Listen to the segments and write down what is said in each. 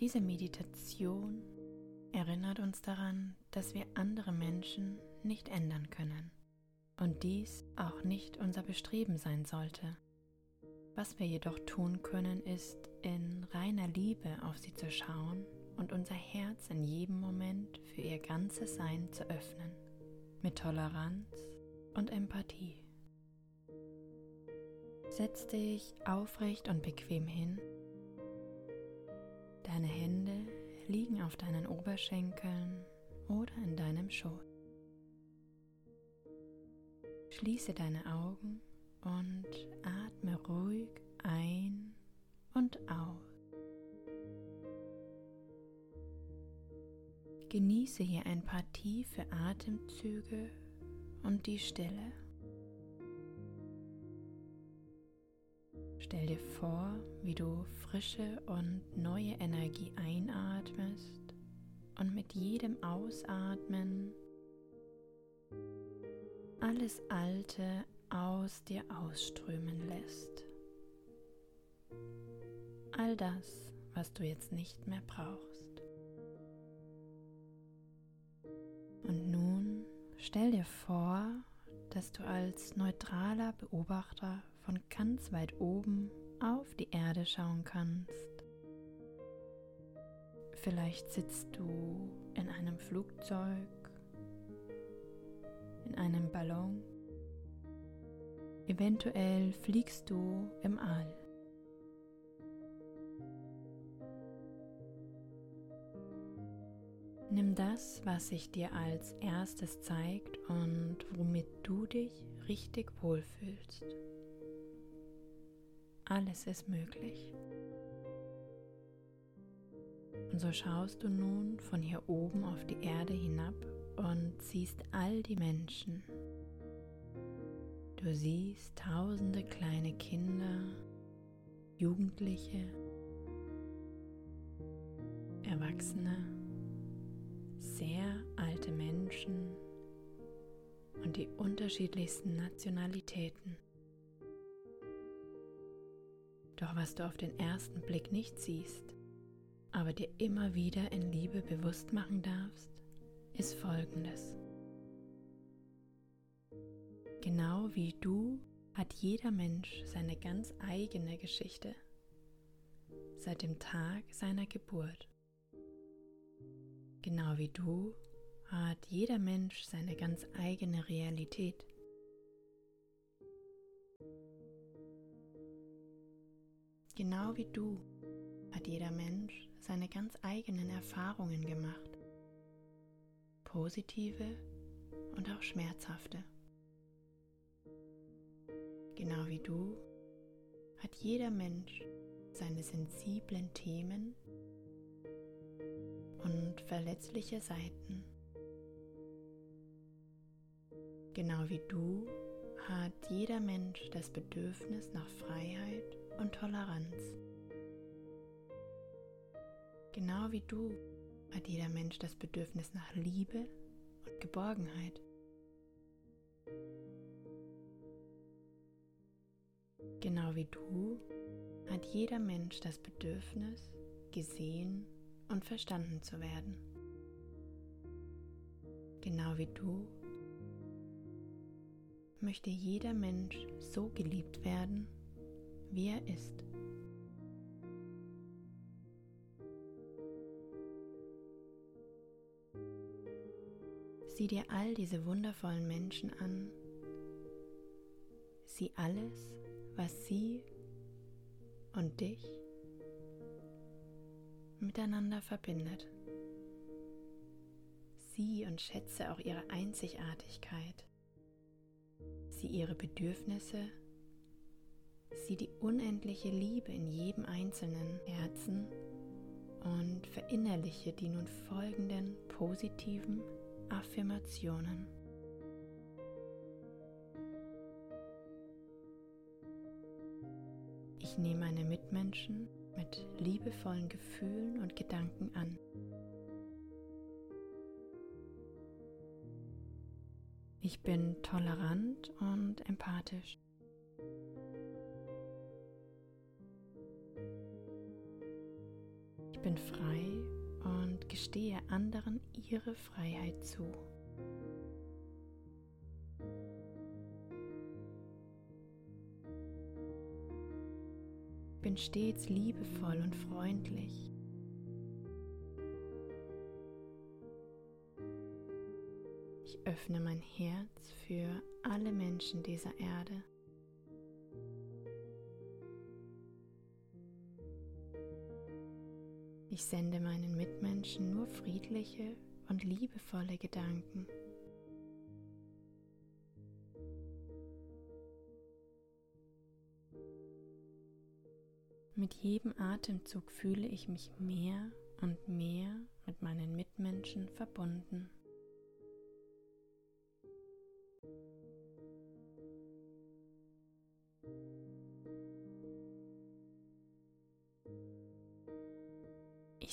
Diese Meditation erinnert uns daran, dass wir andere Menschen nicht ändern können und dies auch nicht unser Bestreben sein sollte. Was wir jedoch tun können, ist in reiner Liebe auf sie zu schauen und unser Herz in jedem Moment für ihr ganzes Sein zu öffnen, mit Toleranz und Empathie. Setz dich aufrecht und bequem hin. Deine Hände liegen auf deinen Oberschenkeln oder in deinem Schoß. Schließe deine Augen und atme ruhig ein und aus. Genieße hier ein paar tiefe Atemzüge und die Stille. Stell dir vor, wie du frische und neue Energie einatmest und mit jedem Ausatmen alles Alte aus dir ausströmen lässt. All das, was du jetzt nicht mehr brauchst. Und nun stell dir vor, dass du als neutraler Beobachter von ganz weit oben auf die Erde schauen kannst. Vielleicht sitzt du in einem Flugzeug, in einem Ballon, eventuell fliegst du im All. Nimm das, was sich dir als erstes zeigt und womit du dich richtig wohlfühlst. Alles ist möglich. Und so schaust du nun von hier oben auf die Erde hinab und siehst all die Menschen. Du siehst tausende kleine Kinder, Jugendliche, Erwachsene, sehr alte Menschen und die unterschiedlichsten Nationalitäten. Doch was du auf den ersten Blick nicht siehst, aber dir immer wieder in Liebe bewusst machen darfst, ist Folgendes. Genau wie du hat jeder Mensch seine ganz eigene Geschichte seit dem Tag seiner Geburt. Genau wie du hat jeder Mensch seine ganz eigene Realität. Genau wie du hat jeder Mensch seine ganz eigenen Erfahrungen gemacht. Positive und auch schmerzhafte. Genau wie du hat jeder Mensch seine sensiblen Themen und verletzliche Seiten. Genau wie du hat jeder Mensch das Bedürfnis nach Freiheit und Toleranz. Genau wie du hat jeder Mensch das Bedürfnis nach Liebe und Geborgenheit. Genau wie du hat jeder Mensch das Bedürfnis, gesehen und verstanden zu werden. Genau wie du möchte jeder Mensch so geliebt werden, wie er ist. Sieh dir all diese wundervollen Menschen an. Sieh alles, was sie und dich miteinander verbindet. Sieh und schätze auch ihre Einzigartigkeit. Sieh ihre Bedürfnisse Sieh die unendliche Liebe in jedem einzelnen Herzen und verinnerliche die nun folgenden positiven Affirmationen. Ich nehme meine Mitmenschen mit liebevollen Gefühlen und Gedanken an. Ich bin tolerant und empathisch. Bin frei und gestehe anderen ihre Freiheit zu. Bin stets liebevoll und freundlich. Ich öffne mein Herz für alle Menschen dieser Erde. Ich sende meinen Mitmenschen nur friedliche und liebevolle Gedanken. Mit jedem Atemzug fühle ich mich mehr und mehr mit meinen Mitmenschen verbunden.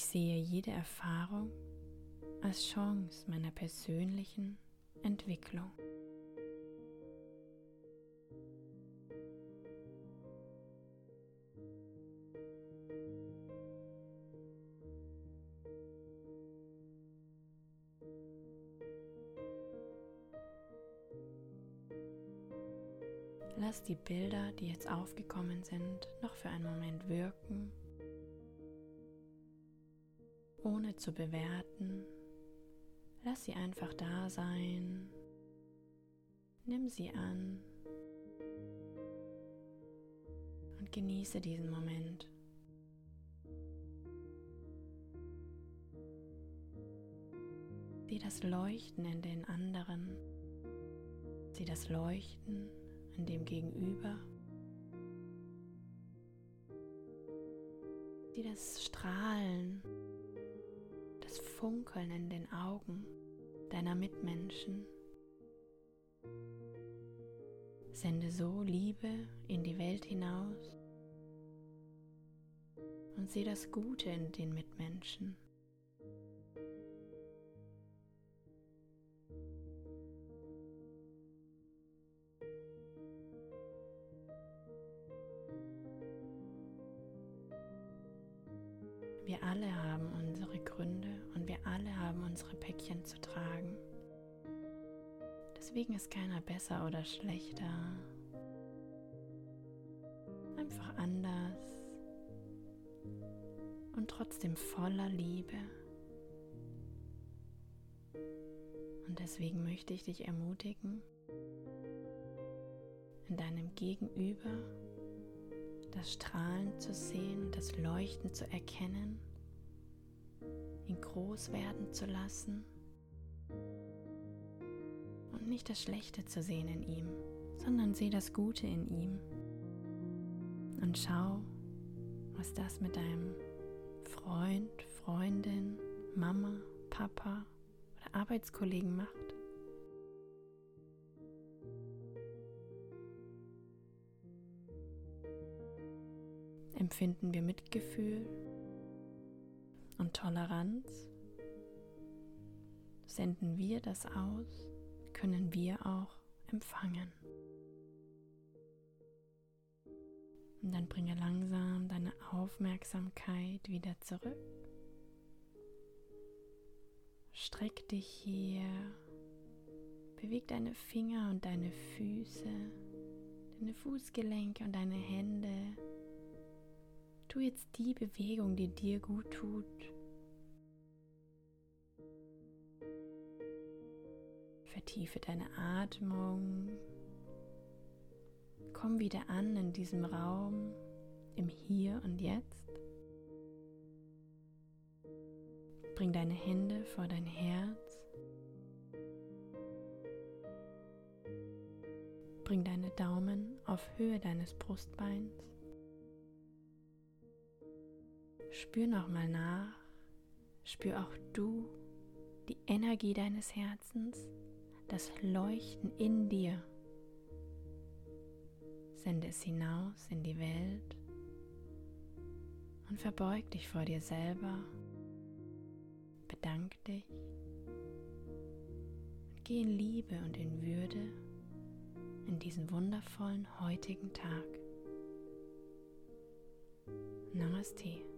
Ich sehe jede Erfahrung als Chance meiner persönlichen Entwicklung. Lass die Bilder, die jetzt aufgekommen sind, noch für einen Moment wirken ohne zu bewerten. Lass sie einfach da sein. Nimm sie an und genieße diesen Moment. Sieh das Leuchten in den anderen. Sieh das Leuchten in dem Gegenüber. Sieh das Strahlen Funkeln in den Augen deiner Mitmenschen. Sende so Liebe in die Welt hinaus und sehe das Gute in den Mitmenschen. Wir alle haben wir alle haben unsere Päckchen zu tragen. Deswegen ist keiner besser oder schlechter. Einfach anders und trotzdem voller Liebe. Und deswegen möchte ich dich ermutigen, in deinem Gegenüber das Strahlen zu sehen, das Leuchten zu erkennen, ihn groß werden zu lassen und nicht das Schlechte zu sehen in ihm, sondern sieh das Gute in ihm und schau, was das mit deinem Freund, Freundin, Mama, Papa oder Arbeitskollegen macht. empfinden wir Mitgefühl und Toleranz? Senden wir das aus, können wir auch empfangen. Und dann bringe langsam deine Aufmerksamkeit wieder zurück. Streck dich hier, beweg deine Finger und deine Füße, deine Fußgelenke und deine Hände Tu jetzt die Bewegung, die dir gut tut. Vertiefe deine Atmung. Komm wieder an in diesem Raum, im Hier und Jetzt. Bring deine Hände vor dein Herz. Bring deine Daumen auf Höhe deines Brustbeins. Spür nochmal nach. Spür auch du die Energie deines Herzens, das Leuchten in dir. Sende es hinaus in die Welt und verbeug dich vor dir selber. Bedank dich. Und geh in Liebe und in Würde in diesen wundervollen heutigen Tag. Namaste.